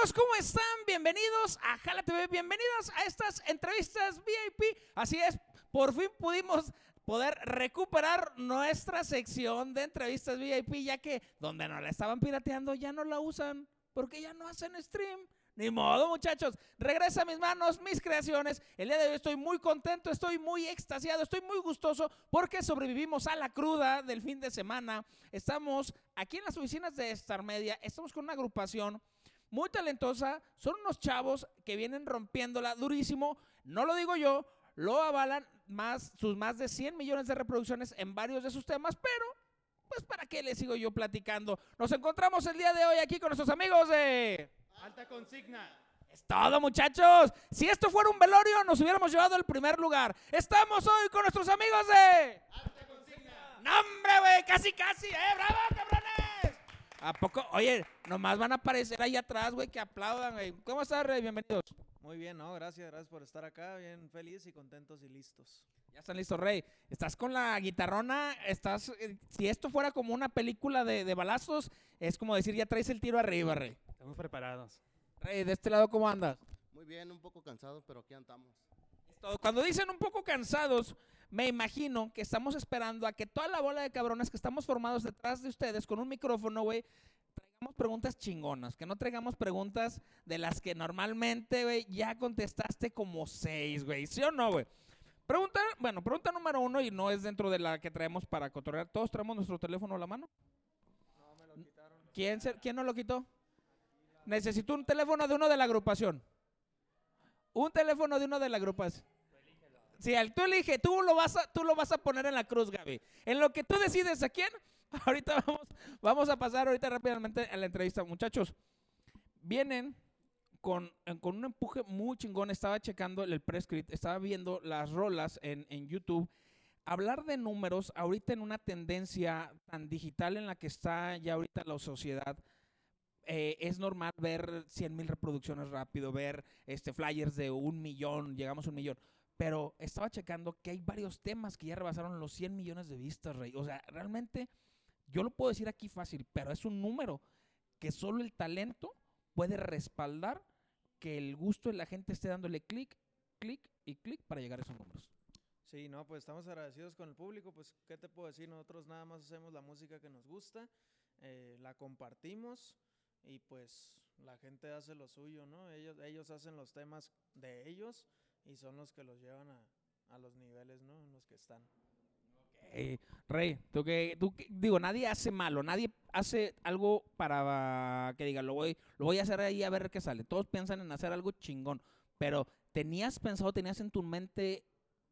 amigos, ¿cómo están? Bienvenidos a Jala TV, bienvenidos a estas entrevistas VIP. Así es, por fin pudimos poder recuperar nuestra sección de entrevistas VIP, ya que donde no la estaban pirateando ya no la usan, porque ya no hacen stream. Ni modo, muchachos. Regresa a mis manos, mis creaciones. El día de hoy estoy muy contento, estoy muy extasiado, estoy muy gustoso porque sobrevivimos a la cruda del fin de semana. Estamos aquí en las oficinas de Star Media, estamos con una agrupación muy talentosa. Son unos chavos que vienen rompiéndola durísimo. No lo digo yo, lo avalan más sus más de 100 millones de reproducciones en varios de sus temas, pero pues para qué les sigo yo platicando. Nos encontramos el día de hoy aquí con nuestros amigos de Alta consigna. es todo, muchachos. Si esto fuera un velorio, nos hubiéramos llevado el primer lugar. Estamos hoy con nuestros amigos de. Alta consigna. ¡No, hombre, güey! ¡Casi, casi! ¡Eh, bravo, cabrones! ¿A poco? Oye, nomás van a aparecer ahí atrás, güey, que aplaudan, güey. ¿Cómo estás, Rey? Bienvenidos. Muy bien, ¿no? Gracias, gracias por estar acá. Bien feliz y contentos y listos. Ya están listos, Rey. Estás con la guitarrona, estás... eh, si esto fuera como una película de, de balazos, es como decir, ya traes el tiro arriba, Rey. Estamos preparados. Rey, de este lado, ¿cómo andas? Muy bien, un poco cansado, pero aquí andamos. Es todo. Cuando dicen un poco cansados, me imagino que estamos esperando a que toda la bola de cabrones que estamos formados detrás de ustedes con un micrófono, güey, traigamos preguntas chingonas, que no traigamos preguntas de las que normalmente, güey, ya contestaste como seis, güey. ¿Sí o no, güey? Pregunta, bueno, pregunta número uno y no es dentro de la que traemos para cotorrear. ¿Todos traemos nuestro teléfono a la mano? No, me lo quitaron. ¿Quién, se- ¿Quién no lo quitó? Necesito un teléfono de uno de la agrupación. Un teléfono de uno de la agrupación. Sí, al tú elige, tú lo vas a, tú lo vas a poner en la cruz, Gaby. En lo que tú decides a quién, ahorita vamos, vamos a pasar ahorita rápidamente a la entrevista. Muchachos, vienen con, en- con un empuje muy chingón. Estaba checando el prescript, estaba viendo las rolas en, en YouTube. Hablar de números ahorita en una tendencia tan digital en la que está ya ahorita la sociedad, eh, es normal ver 100 mil reproducciones rápido, ver este flyers de un millón, llegamos a un millón. Pero estaba checando que hay varios temas que ya rebasaron los 100 millones de vistas, Rey. O sea, realmente yo lo puedo decir aquí fácil, pero es un número que solo el talento puede respaldar que el gusto de la gente esté dándole clic, clic y clic para llegar a esos números. Sí, no, pues estamos agradecidos con el público. Pues, ¿qué te puedo decir? Nosotros nada más hacemos la música que nos gusta, eh, la compartimos y pues la gente hace lo suyo, ¿no? Ellos, ellos hacen los temas de ellos y son los que los llevan a, a los niveles, ¿no? En los que están. Eh, Rey, tú que, tú que- digo, nadie hace malo, nadie hace algo para que diga, lo voy, lo voy a hacer ahí a ver qué sale. Todos piensan en hacer algo chingón, pero ¿tenías pensado, tenías en tu mente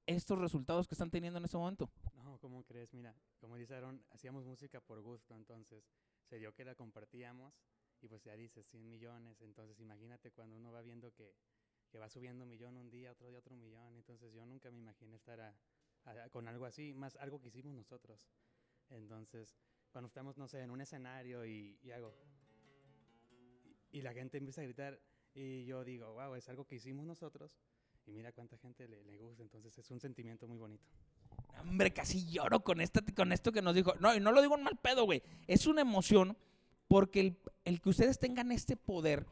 estos resultados que están teniendo en este momento? No, ¿cómo crees? Mira, como dice Aaron, hacíamos música por gusto, entonces se dio que la compartíamos y pues ya dices 100 millones, entonces imagínate cuando uno va viendo que, que va subiendo un millón un día, otro día otro millón, entonces yo nunca me imaginé estar con algo así, más algo que hicimos nosotros. Entonces, cuando estamos, no sé, en un escenario y, y hago, y, y la gente empieza a gritar y yo digo, wow, es algo que hicimos nosotros y mira cuánta gente le, le gusta, entonces es un sentimiento muy bonito. Hombre, casi lloro con, esta, con esto que nos dijo. No, y no lo digo en mal pedo, güey. Es una emoción porque el, el que ustedes tengan este poder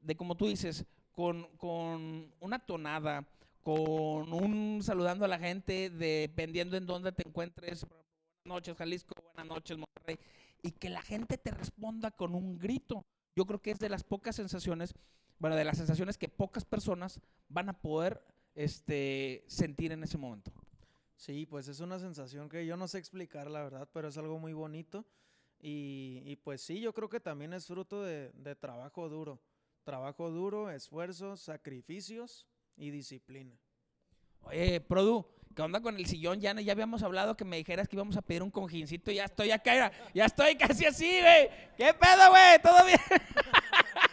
de, como tú dices, con, con una tonada, con un saludando a la gente, dependiendo en dónde te encuentres. Buenas noches, Jalisco. Buenas noches, Monterrey. Y que la gente te responda con un grito. Yo creo que es de las pocas sensaciones, bueno, de las sensaciones que pocas personas van a poder este, sentir en ese momento. Sí, pues es una sensación que yo no sé explicar, la verdad, pero es algo muy bonito. Y, y pues sí, yo creo que también es fruto de, de trabajo duro. Trabajo duro, esfuerzos, sacrificios y disciplina. Oye, Produ, ¿qué onda con el sillón? Ya, ya habíamos hablado que me dijeras que íbamos a pedir un cojincito. Ya estoy acá, ya estoy casi así, güey. ¿Qué pedo, güey? ¿Todo bien?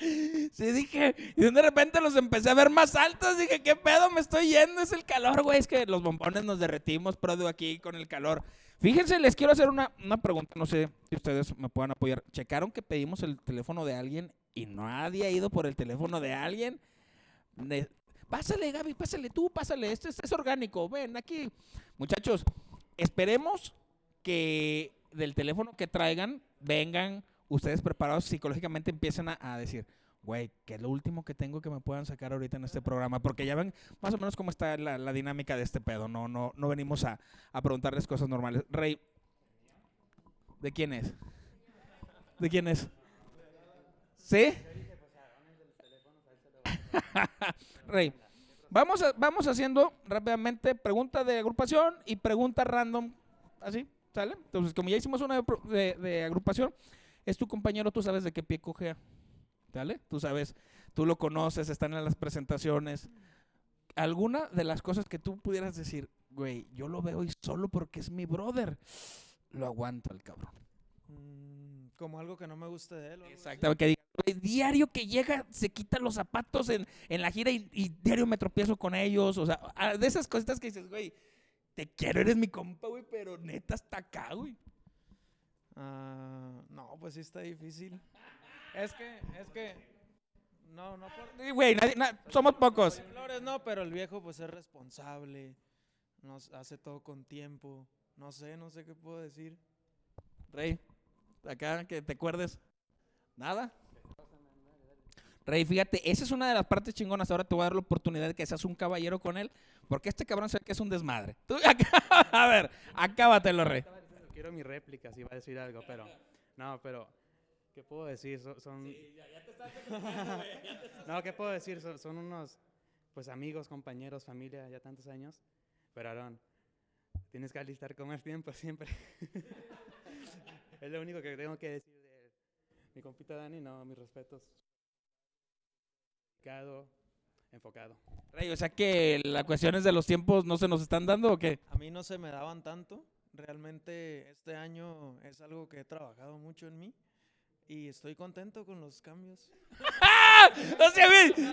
Sí, dije, y de repente los empecé a ver más altos. Dije, ¿qué pedo? Me estoy yendo. Es el calor, güey. Es que los bombones nos derretimos, Produ, aquí con el calor. Fíjense, les quiero hacer una, una pregunta. No sé si ustedes me puedan apoyar. ¿Checaron que pedimos el teléfono de alguien y nadie ha ido por el teléfono de alguien? Pásale, Gaby, pásale tú, pásale. Este, es- orgánico. Ven aquí. Muchachos, esperemos que del teléfono que traigan vengan ustedes preparados psicológicamente empiezan a, a decir, güey, ¿qué es lo último que tengo que me puedan sacar ahorita en este programa? Porque ya ven más o menos cómo está la, dinámica de este pedo. No, no, no venimos a, a preguntarles cosas normales. Rey, ¿de quién es? ¿De quién es? ¿Sí? Rey, vamos, a- vamos haciendo rápidamente pregunta de agrupación y pregunta random, así, ¿sale? Entonces, como ya hicimos una de agrupación, es tu compañero, tú sabes de qué pie cojea, ¿sale? Tú sabes, tú lo conoces, están en las presentaciones. ¿Alguna de las cosas que tú pudieras decir, güey, yo lo veo y solo porque es mi brother, lo aguanto al cabrón? Mm, como algo que no me guste de él. Exacto, que diga, "Güey, diario que llega se quita los zapatos en, en la gira y, y diario me tropiezo con ellos. O sea, de esas cositas que dices, güey, te quiero, eres mi compa, güey, pero neta está acá, güey. Ah, no, pues sí está difícil. Es que, es que, no, no por Güey, nadie- na- somos pocos. Flores, no, pero el viejo pues es responsable, nos hace todo con tiempo. No sé, no sé qué puedo decir. Rey, acá que te acuerdes. Nada. Rey, fíjate, esa es una de las partes chingonas. Ahora te voy a dar la oportunidad de que seas un caballero con él, porque este cabrón sabe que es un desmadre. Tú, acá- a ver, acábatelo, Rey. Quiero mi réplica, si iba a decir algo, pero no, pero ¿qué puedo decir? Son, son- no, ¿qué puedo decir? Son, son unos, pues amigos, compañeros, familia, ya tantos años. Pero Aarón, tienes que alistar con más tiempo siempre. es lo único que tengo que decir de mi compita Dani. No, mis respetos. Enfocado, enfocado. Rey, o sea que las cuestiones de los tiempos no se nos están dando o qué? A mí no se me daban tanto. Realmente este año es algo que he trabajado mucho en mí y estoy contento con los cambios. O sea,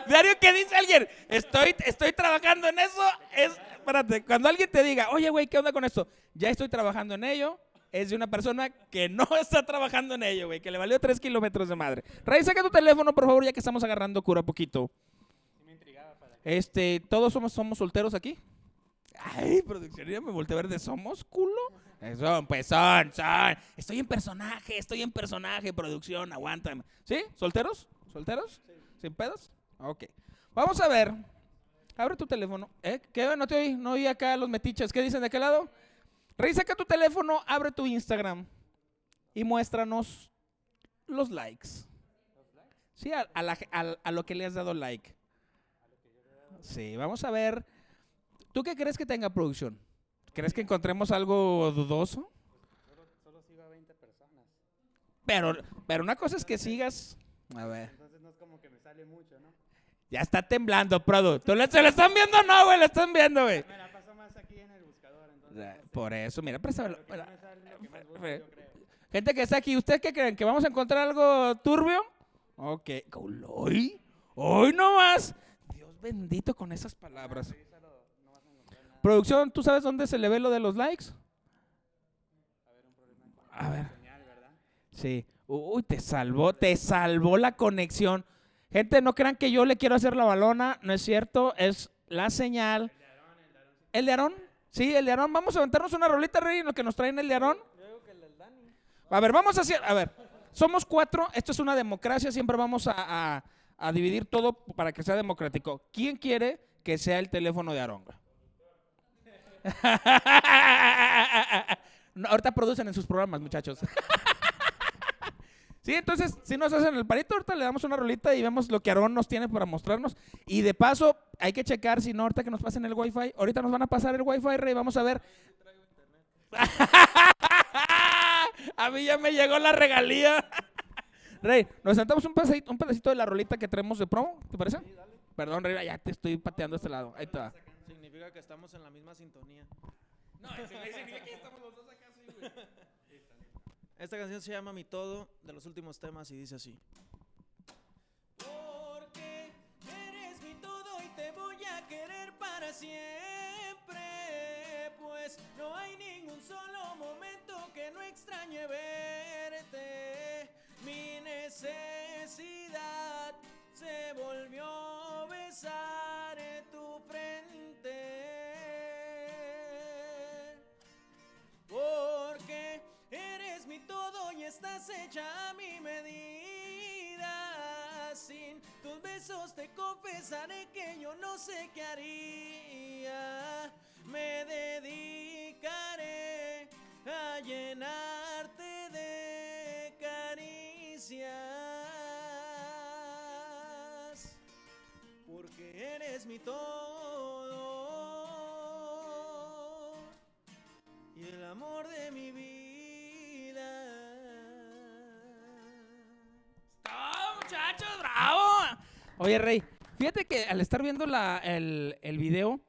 diario que dice alguien, estoy, estoy trabajando en eso, es, espérate, cuando alguien te diga, oye, güey, ¿qué onda con esto? Ya estoy trabajando en ello, es de una persona que no está trabajando en ello, güey, que le valió tres kilómetros de madre. Rey, saca tu teléfono, por favor, ya que estamos agarrando cura poquito. Este, ¿todos somos, somos solteros aquí? Ay, producción, ya me volteé a ver de somos, culo. Son, pues son, son. Estoy en personaje, estoy en personaje, producción, aguántame. ¿Sí? ¿Solteros? ¿Solteros? ¿Sin pedos? Ok. Vamos a ver. Abre tu teléfono. ¿Eh? ¿Qué? No te oí, no oí acá los metiches. ¿Qué dicen de qué lado? Rey, saca tu teléfono, abre tu Instagram y muéstranos los likes. Sí, a, a la a lo que le has dado like. Sí, vamos a ver. ¿Tú qué crees que tenga producción? ¿Crees que encontremos algo dudoso? Solo, solo sigo a 20 personas. Pero, pero una cosa es que sigas. A ver. Entonces no es como que me sale mucho, ¿no? Ya está temblando, Produ. ¿Tú le, ¿Se lo están viendo o no, güey? Lo están viendo, güey. Me la paso más aquí en el buscador, entonces. no sé. Por eso, mira, préstamelo. Lo que no más yo creo. Gente que está aquí, ¿ustedes qué creen? ¿Que vamos a encontrar algo turbio? Ok. ¿Hoy? ¿Hoy nomás? Dios bendito con esas palabras. Revísalo, no vas a encontrar nada. Producción, ¿tú sabes dónde se le ve lo de los likes? A ver. Sí. Uy, te salvó, te salvó la conexión. Gente, no crean que yo le quiero hacer la balona, no es cierto, es la señal. ¿El de Aarón? Sí, el de Aarón. Vamos a aventarnos una rolita, Rey, en lo que nos traen el de Aarón. A ver, vamos a hacer, a ver, somos cuatro, esto es una democracia, siempre vamos a, a- a dividir todo para que sea democrático. ¿Quién quiere que sea el teléfono de Aarón? No, ahorita producen en sus programas, muchachos. Sí, entonces, si nos hacen el parito, ahorita le damos una rolita y vemos lo que Aarón nos tiene para mostrarnos. Y de paso, hay que checar si no, ahorita que nos pasen el wifi. Ahorita nos van a pasar el wifi, Rey, vamos a ver. a mí ya me llegó la regalía. Rey, nos sentamos un pedacito, un pedacito de la rolita que traemos de promo, ¿te parece? Perdón, Rey, ya te estoy pateando a este lado. Ahí va. Significa que estamos en la misma sintonía. No, significa que estamos los dos acá, sí, güey. Esta canción se llama Mi Todo, de los últimos temas, y dice así. Porque eres mi todo y te voy a querer para siempre. Te confesaré que yo no sé qué haría. Me dedicaré a llenarte de caricias. Porque eres mi todo y el amor de mi vida. Oye, Rey, fíjate que al estar viendo la, el, el video,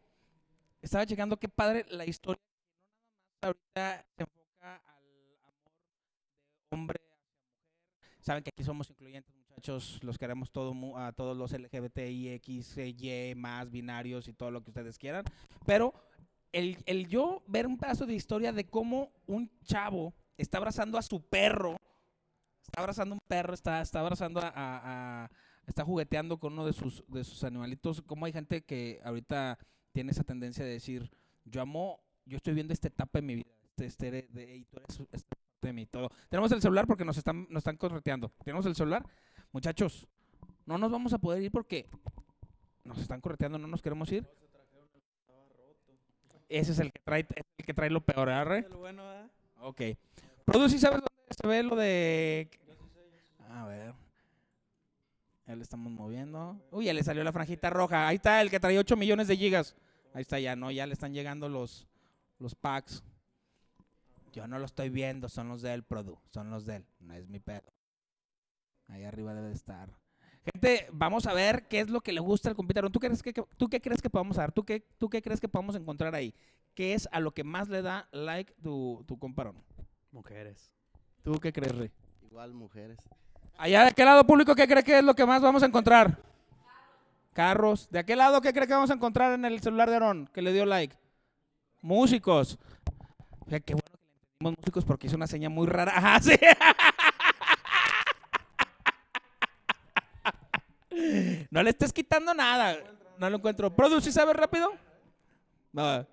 estaba checando qué padre la historia. Se enfoca al amor de hombre. Saben que aquí somos incluyentes, muchachos. Los queremos todo, a todos los LGBTI, X, Y, más binarios y todo lo que ustedes quieran. Pero el, el yo ver un pedazo de historia de cómo un chavo está abrazando a su perro está abrazando un perro, está, está abrazando a, a- a- está jugueteando con uno de sus, de sus animalitos. Como hay gente que ahorita tiene esa tendencia de decir, yo amo, yo estoy viendo esta etapa de mi vida, este, este de- y tú eres parte de mí, todo. Tenemos el celular porque nos están, nos están correteando. Tenemos el celular, muchachos, no nos vamos a poder ir porque nos están correteando, no nos queremos ir. Ese es el que trae, el que trae lo peor, ¿verdad? Ok. Produ, ¿sí sabes dónde se ve lo de...? A ver. Ya le estamos moviendo. Uy, ya le salió la franjita roja. Ahí está el que trae 8 millones de gigas. Ahí está ya, ¿no? Ya le están llegando los, los packs. Yo no lo estoy viendo, son los de él, Produ. Son los de él, no es mi pedo. Ahí arriba debe de estar. Gente, vamos a ver qué es lo que le gusta al computador. ¿Tú, crees que, que- ¿Tú qué crees que podamos dar? ¿Tú qué, ¿Tú qué crees que podamos encontrar ahí? ¿Qué es a lo que más le da like tu, tu comparón? Mujeres. ¿Tú qué crees, Rey? Igual mujeres. Allá de aquel lado público, ¿qué cree que es lo que más vamos a encontrar? Carros. ¿De aquel lado qué cree que vamos a encontrar en el celular de Aaron que le dio like? Músicos. Fíjate, qué bueno que le entendimos músicos porque hizo una seña muy rara. Ajá, sí. No le estés quitando nada. No lo encuentro. Produ, ¿sí sabes rápido? No.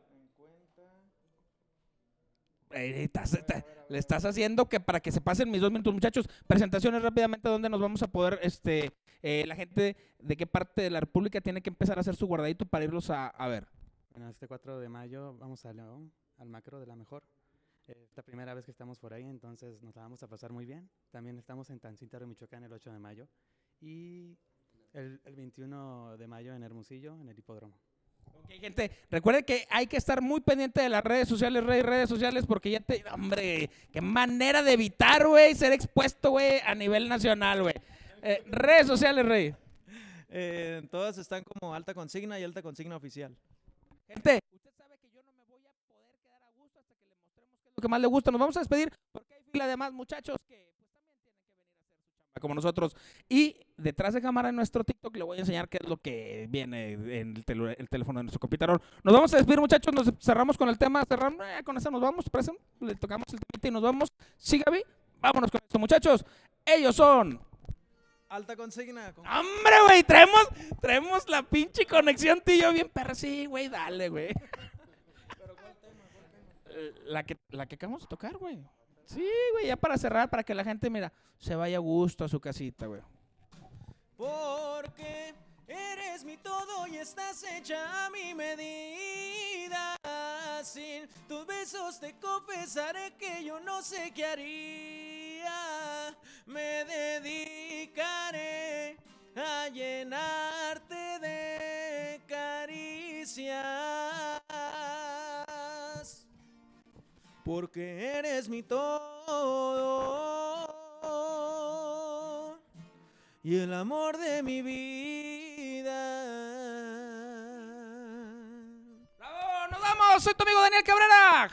Ey, estás- está- le estás haciendo que para que se pasen mis dos minutos, muchachos. Presentaciones rápidamente donde nos vamos a poder, este, eh, la gente de qué parte de la República tiene que empezar a hacer su guardadito para irlos a, ver. Bueno, este 4 de mayo vamos a León, al macro de la mejor. Eh, Es la primera vez que estamos por ahí, entonces nos la vamos a pasar muy bien. También estamos en Tancítaro, Michoacán, el 8 de mayo. Y el, el 21 de mayo en Hermosillo, en el hipódromo. Ok, gente, recuerden que hay que estar muy pendiente de las redes sociales, Rey, redes sociales, porque ya te, hombre, qué manera de evitar, güey, ser expuesto, güey, a nivel nacional, güey. Eh, redes sociales, Rey. Eh, todas están como alta consigna y alta consigna oficial. Gente, usted sabe que yo no me voy a poder quedar a gusto hasta que le mostremos qué es lo que más le gusta. Nos vamos a despedir porque hay fila de más muchachos que pues también tienen que venir a hacer su chamba como nosotros. Y detrás de cámara en nuestro TikTok le voy a enseñar qué es lo que viene en el, telu- el teléfono de nuestro computador. Nos vamos a despedir muchachos, nos cerramos con el tema, cerramos, eh, con eso nos vamos, presen, le tocamos el temita y nos vamos. Sí, Gaby, vámonos con eso muchachos. Ellos son Alta consigna. con- ¡Hombre, güey! Traemos, traemos la pinche conexión yo bien perra. Sí, güey, dale, güey. Eh, La que, la que acabamos de tocar, güey. Sí, güey, ya para cerrar, para que la gente, mira, se vaya a gusto a su casita, güey. Porque eres mi todo y estás hecha a mi medida. Sin tus besos te confesaré que yo no sé qué haría. Me dedicaré a llenarte Porque eres mi todo y el amor de mi vida. ¡Bravo! ¡Nos vamos! Soy tu amigo Daniel Cabrera.